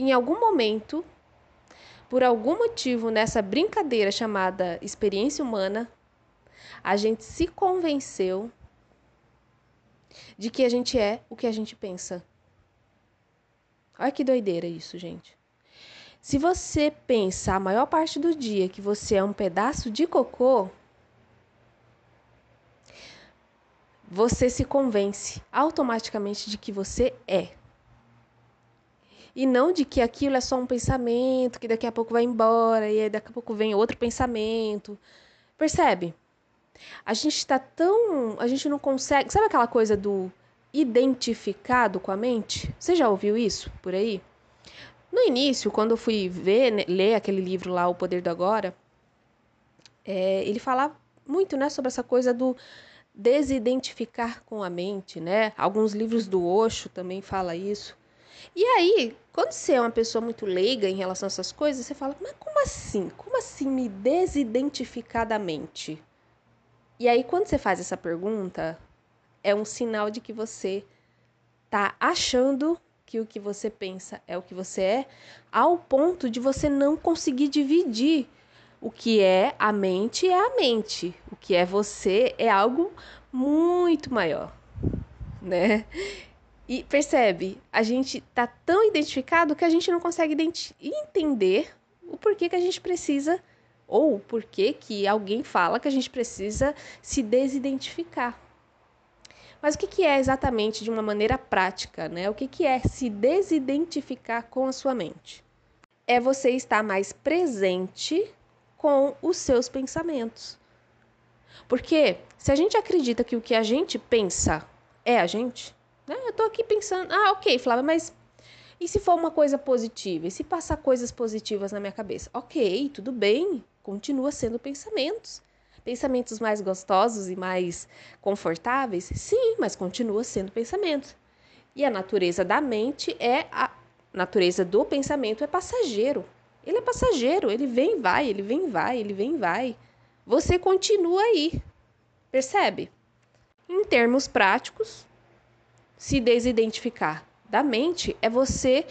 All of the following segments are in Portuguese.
em algum momento, por algum motivo nessa brincadeira chamada experiência humana, a gente se convenceu de que a gente é o que a gente pensa. Olha que doideira isso, gente. Se você pensa a maior parte do dia que você é um pedaço de cocô, você se convence automaticamente de que você é. E não de que aquilo é só um pensamento, que daqui a pouco vai embora, e aí daqui a pouco vem outro pensamento. Percebe? A gente está tão. A gente não consegue. Sabe aquela coisa do identificado com a mente? Você já ouviu isso por aí? No início, quando eu fui ver, né, ler aquele livro lá, O Poder do Agora, é, ele fala muito né, sobre essa coisa do desidentificar com a mente, né? Alguns livros do Osho também fala isso. E aí, quando você é uma pessoa muito leiga em relação a essas coisas, você fala, mas como assim? Como assim me desidentificar da mente? E aí, quando você faz essa pergunta, é um sinal de que você tá achando que o que você pensa é o que você é, ao ponto de você não conseguir dividir o que é a mente é a mente, o que é você é algo muito maior, né? E percebe, a gente tá tão identificado que a gente não consegue entender o porquê que a gente precisa ou por que que alguém fala que a gente precisa se desidentificar. Mas o que, que é exatamente de uma maneira prática, né? O que, que é se desidentificar com a sua mente? É você estar mais presente com os seus pensamentos. Porque se a gente acredita que o que a gente pensa é a gente, né? Eu tô aqui pensando, ah, ok, Flávia, mas e se for uma coisa positiva? E se passar coisas positivas na minha cabeça? Ok, tudo bem continua sendo pensamentos. Pensamentos mais gostosos e mais confortáveis? Sim, mas continua sendo pensamento. E a natureza da mente é a natureza do pensamento é passageiro. Ele é passageiro, ele vem e vai, ele vem e vai, ele vem e vai. Você continua aí. Percebe? Em termos práticos, se desidentificar da mente é você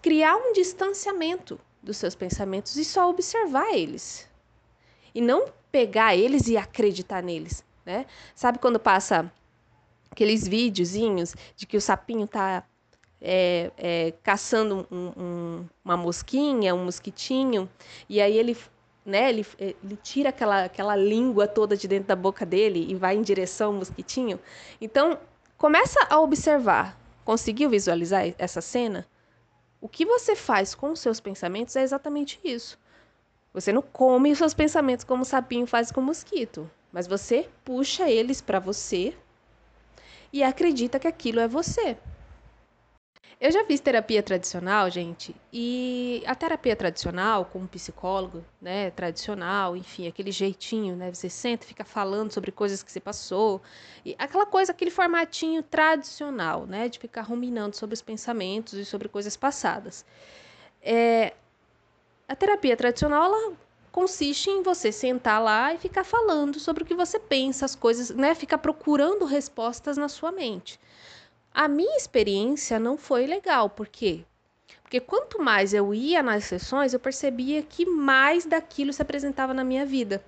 criar um distanciamento dos seus pensamentos e só observar eles. E não pegar eles e acreditar neles, né? Sabe quando passa aqueles videozinhos de que o sapinho tá é, é, caçando um, um, uma mosquinha, um mosquitinho, e aí ele, né, ele, ele tira aquela, aquela língua toda de dentro da boca dele e vai em direção ao mosquitinho. Então, começa a observar. Conseguiu visualizar essa cena? O que você faz com os seus pensamentos é exatamente isso. Você não come os seus pensamentos como o sapinho faz com o mosquito, mas você puxa eles para você e acredita que aquilo é você. Eu já fiz terapia tradicional, gente, e a terapia tradicional, com um psicólogo, né, tradicional, enfim, aquele jeitinho, né, você senta fica falando sobre coisas que você passou, e aquela coisa, aquele formatinho tradicional, né, de ficar ruminando sobre os pensamentos e sobre coisas passadas. É, a terapia tradicional, ela consiste em você sentar lá e ficar falando sobre o que você pensa, as coisas, né, ficar procurando respostas na sua mente. A minha experiência não foi legal, por quê? Porque quanto mais eu ia nas sessões, eu percebia que mais daquilo se apresentava na minha vida.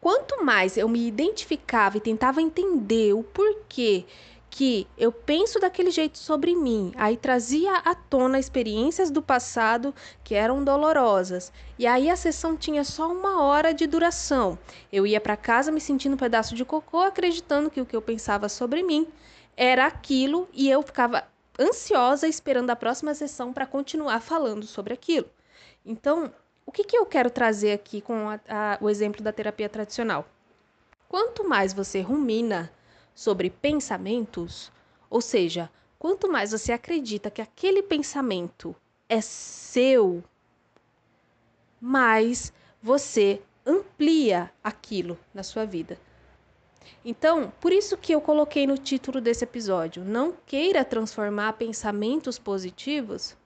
Quanto mais eu me identificava e tentava entender o porquê que eu penso daquele jeito sobre mim, aí trazia à tona experiências do passado que eram dolorosas. E aí a sessão tinha só uma hora de duração. Eu ia para casa me sentindo um pedaço de cocô, acreditando que o que eu pensava sobre mim era aquilo e eu ficava ansiosa esperando a próxima sessão para continuar falando sobre aquilo. Então, o que, que eu quero trazer aqui com a, a, o exemplo da terapia tradicional? Quanto mais você rumina sobre pensamentos, ou seja, quanto mais você acredita que aquele pensamento é seu, mais você amplia aquilo na sua vida. Então, por isso que eu coloquei no título desse episódio: não queira transformar pensamentos positivos,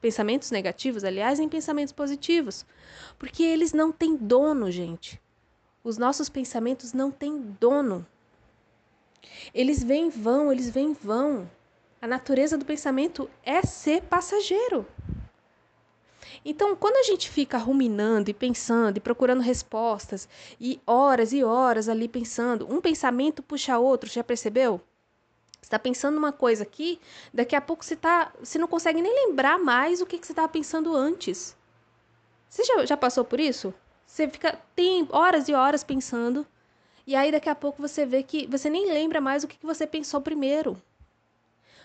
pensamentos negativos, aliás, em pensamentos positivos, porque eles não têm dono, gente. Os nossos pensamentos não têm dono. Eles vêm vão, eles vêm vão. A natureza do pensamento é ser passageiro. Então, quando a gente fica ruminando e pensando e procurando respostas e horas e horas ali pensando, um pensamento puxa outro, já percebeu? Você está pensando uma coisa aqui, daqui a pouco você, tá, você não consegue nem lembrar mais o que, que você estava pensando antes. Você já, já passou por isso? Você fica tem horas e horas pensando, e aí daqui a pouco você vê que você nem lembra mais o que, que você pensou primeiro.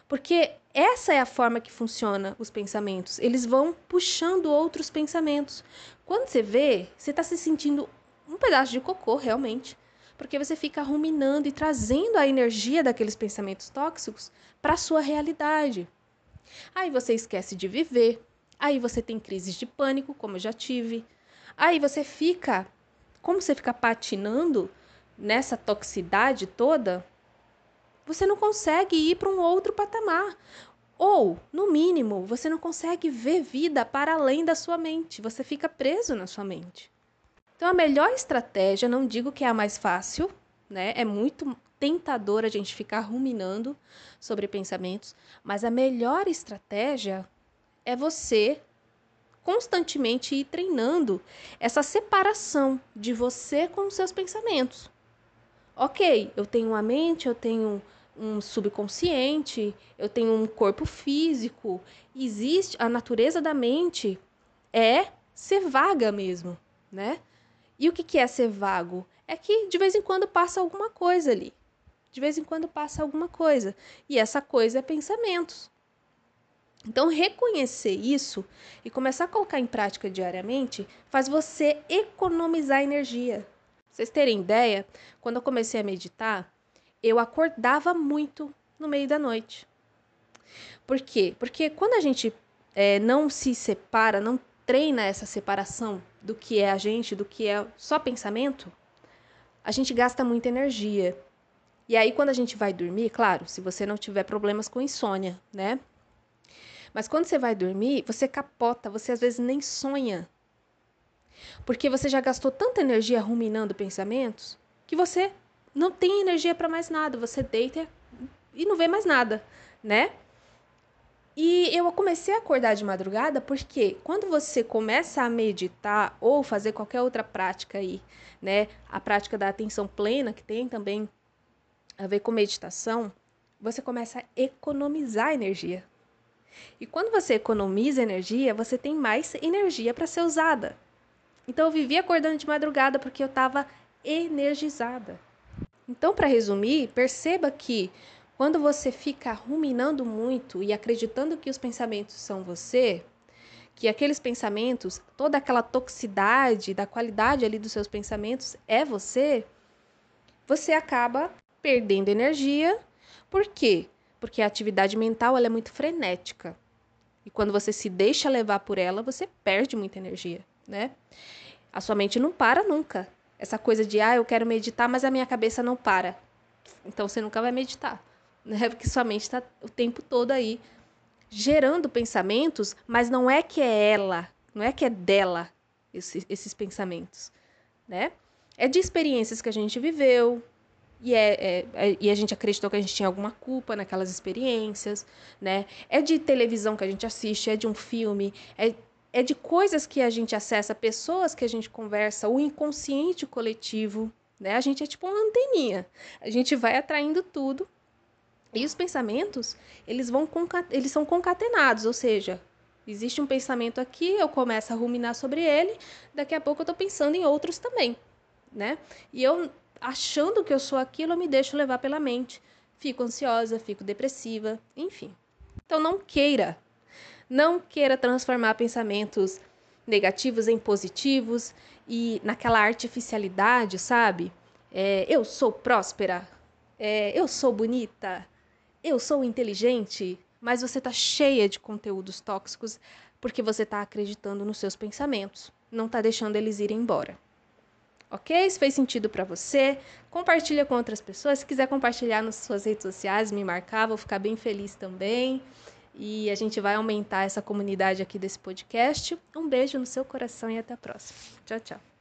Porque essa é a forma que funciona os pensamentos. Eles vão puxando outros pensamentos. Quando você vê, você está se sentindo um pedaço de cocô, realmente. Porque você fica ruminando e trazendo a energia daqueles pensamentos tóxicos para a sua realidade. Aí você esquece de viver. Aí você tem crises de pânico, como eu já tive. Aí você fica, como você fica patinando nessa toxicidade toda, você não consegue ir para um outro patamar. Ou, no mínimo, você não consegue ver vida para além da sua mente. Você fica preso na sua mente. Então, a melhor estratégia, não digo que é a mais fácil, né? É muito tentador a gente ficar ruminando sobre pensamentos, mas a melhor estratégia é você constantemente ir treinando essa separação de você com os seus pensamentos. Ok, eu tenho uma mente, eu tenho um subconsciente, eu tenho um corpo físico. Existe a natureza da mente é ser vaga mesmo, né? E o que, é ser vago? É que de vez em quando passa alguma coisa ali. De vez em quando passa alguma coisa. E essa coisa é pensamentos. Então, reconhecer isso e começar a colocar em prática diariamente faz você economizar energia. Vocês terem ideia, quando eu comecei a meditar, eu acordava muito no meio da noite. Por quê? Porque quando a gente é, não se separa, não treina essa separação do que é a gente, do que é só pensamento, a gente gasta muita energia. E aí, quando a gente vai dormir, claro, se você não tiver problemas com insônia, né? Mas quando você vai dormir, você capota, você às vezes nem sonha. Porque você já gastou tanta energia ruminando pensamentos que você não tem energia para mais nada. Você deita e não vê mais nada, né? E eu comecei a acordar de madrugada porque quando você começa a meditar ou fazer qualquer outra prática aí, né, a prática da atenção plena, que tem também a ver com meditação, você começa a economizar energia. E quando você economiza energia, você tem mais energia para ser usada. Então eu vivia acordando de madrugada porque eu estava energizada. Então, para resumir, perceba que quando você fica ruminando muito e acreditando que os pensamentos são você, que aqueles pensamentos, toda aquela toxicidade da qualidade ali dos seus pensamentos é você, você acaba perdendo energia. Por quê? Porque a atividade mental ela é muito frenética. E quando você se deixa levar por ela, você perde muita energia, né? A sua mente não para nunca. Essa coisa de, ah, eu quero meditar, mas a minha cabeça não para. Então você nunca vai meditar, né? Porque sua mente está o tempo todo aí gerando pensamentos, mas não é que é ela, não é que é dela esses, esses pensamentos, né? É de experiências que a gente viveu, e, é, é, é, e a gente acreditou que a gente tinha alguma culpa naquelas experiências, né? É de televisão que a gente assiste, é de um filme, é é de coisas que a gente acessa, pessoas que a gente conversa, o inconsciente coletivo, né? A gente é tipo uma anteninha. A gente vai atraindo tudo. E os pensamentos, eles vão eles são concatenados, ou seja, existe um pensamento aqui, eu começo a ruminar sobre ele, daqui a pouco eu estou pensando em outros também, né? E eu achando que eu sou aquilo, eu me deixo levar pela mente. Fico ansiosa, fico depressiva, enfim. Então não queira não queira transformar pensamentos negativos em positivos e naquela artificialidade, sabe? É, eu sou próspera, é, eu sou bonita, eu sou inteligente, mas você está cheia de conteúdos tóxicos porque você está acreditando nos seus pensamentos, não está deixando eles irem embora. Ok? Se fez sentido para você, compartilha com outras pessoas. Se quiser compartilhar nas suas redes sociais, me marcar, vou ficar bem feliz também e a gente vai aumentar essa comunidade aqui desse podcast. Um beijo no seu coração e até a próxima. Tchau, tchau.